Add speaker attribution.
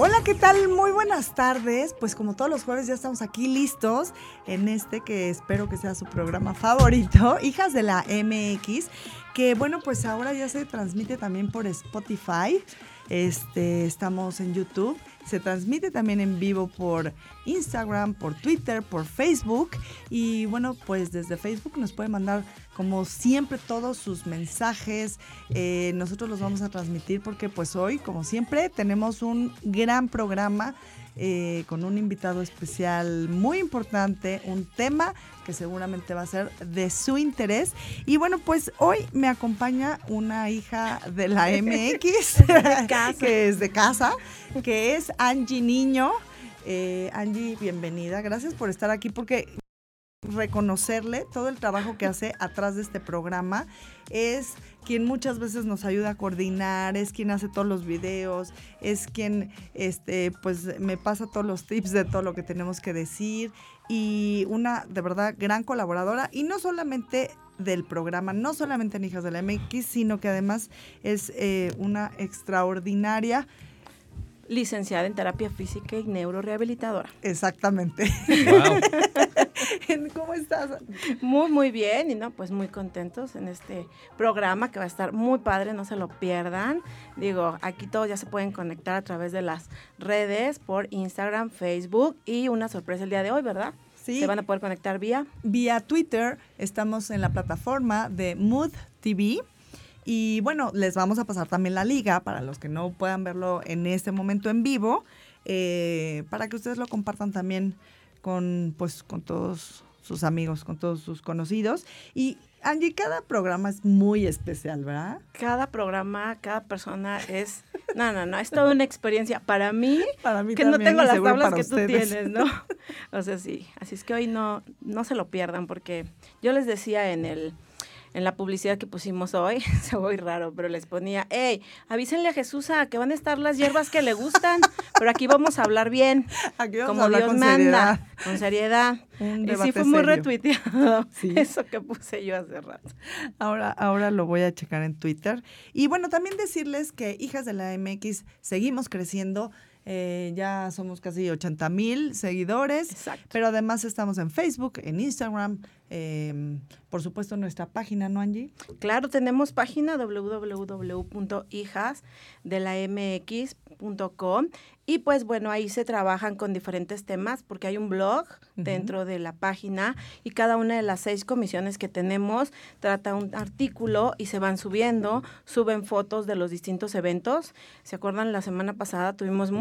Speaker 1: Hola, ¿qué tal? Muy buenas tardes. Pues como todos los jueves ya estamos aquí listos en este que espero que sea su programa favorito, Hijas de la MX, que bueno, pues ahora ya se transmite también por Spotify. Este, estamos en YouTube se transmite también en vivo por Instagram, por Twitter, por Facebook. Y bueno, pues desde Facebook nos puede mandar como siempre todos sus mensajes. Eh, nosotros los vamos a transmitir porque pues hoy, como siempre, tenemos un gran programa eh, con un invitado especial muy importante, un tema que seguramente va a ser de su interés. Y bueno, pues hoy me acompaña una hija de la MX, que es de casa, que es Angie Niño. Eh, Angie, bienvenida. Gracias por estar aquí porque reconocerle todo el trabajo que hace atrás de este programa. Es quien muchas veces nos ayuda a coordinar, es quien hace todos los videos, es quien este, pues me pasa todos los tips de todo lo que tenemos que decir y una de verdad gran colaboradora y no solamente del programa, no solamente en Hijas de la MX, sino que además es eh, una extraordinaria
Speaker 2: licenciada en terapia física y neurorehabilitadora.
Speaker 1: Exactamente. ¿Cómo estás?
Speaker 2: Muy, muy bien y no, pues muy contentos en este programa que va a estar muy padre, no se lo pierdan. Digo, aquí todos ya se pueden conectar a través de las redes por Instagram, Facebook y una sorpresa el día de hoy, ¿verdad?
Speaker 1: Sí.
Speaker 2: Se van a poder conectar vía.
Speaker 1: Vía Twitter, estamos en la plataforma de Mood TV. Y bueno, les vamos a pasar también la liga para los que no puedan verlo en este momento en vivo, eh, para que ustedes lo compartan también con, pues, con todos sus amigos, con todos sus conocidos. Y Angie, cada programa es muy especial, ¿verdad?
Speaker 2: Cada programa, cada persona es, no, no, no, es toda una experiencia para mí,
Speaker 1: para mí
Speaker 2: que no tengo las tablas que tú tienes, ¿no? O sea, sí, así es que hoy no, no se lo pierdan porque yo les decía en el en la publicidad que pusimos hoy, se muy raro, pero les ponía, hey, avísenle a Jesús a que van a estar las hierbas que le gustan, pero aquí vamos a hablar bien,
Speaker 1: aquí
Speaker 2: como Dios
Speaker 1: con
Speaker 2: manda,
Speaker 1: seriedad.
Speaker 2: con seriedad.
Speaker 1: Un
Speaker 2: y sí fue muy retuiteado eso que puse yo hace rato.
Speaker 1: Ahora, ahora lo voy a checar en Twitter. Y bueno, también decirles que Hijas de la MX seguimos creciendo. Eh, ya somos casi 80 mil seguidores.
Speaker 2: Exacto.
Speaker 1: Pero además estamos en Facebook, en Instagram, eh, por supuesto nuestra página, ¿no, Angie?
Speaker 2: Claro, tenemos página www.hijasdelamx.com y pues bueno, ahí se trabajan con diferentes temas porque hay un blog dentro de la página y cada una de las seis comisiones que tenemos trata un artículo y se van subiendo, suben fotos de los distintos eventos. ¿Se acuerdan? La semana pasada tuvimos